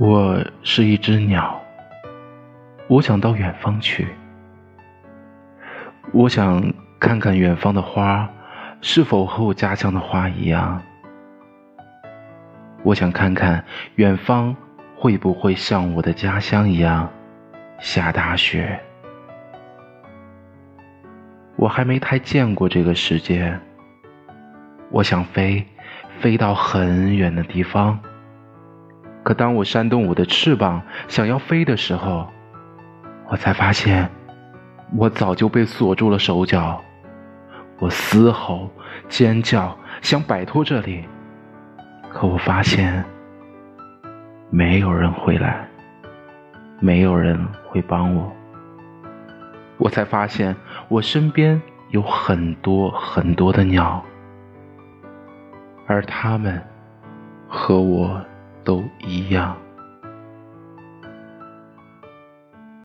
我是一只鸟，我想到远方去。我想看看远方的花是否和我家乡的花一样。我想看看远方会不会像我的家乡一样下大雪。我还没太见过这个世界。我想飞，飞到很远的地方。可当我扇动我的翅膀想要飞的时候，我才发现，我早就被锁住了手脚。我嘶吼、尖叫，想摆脱这里，可我发现，没有人会来，没有人会帮我。我才发现，我身边有很多很多的鸟，而它们和我。都一样。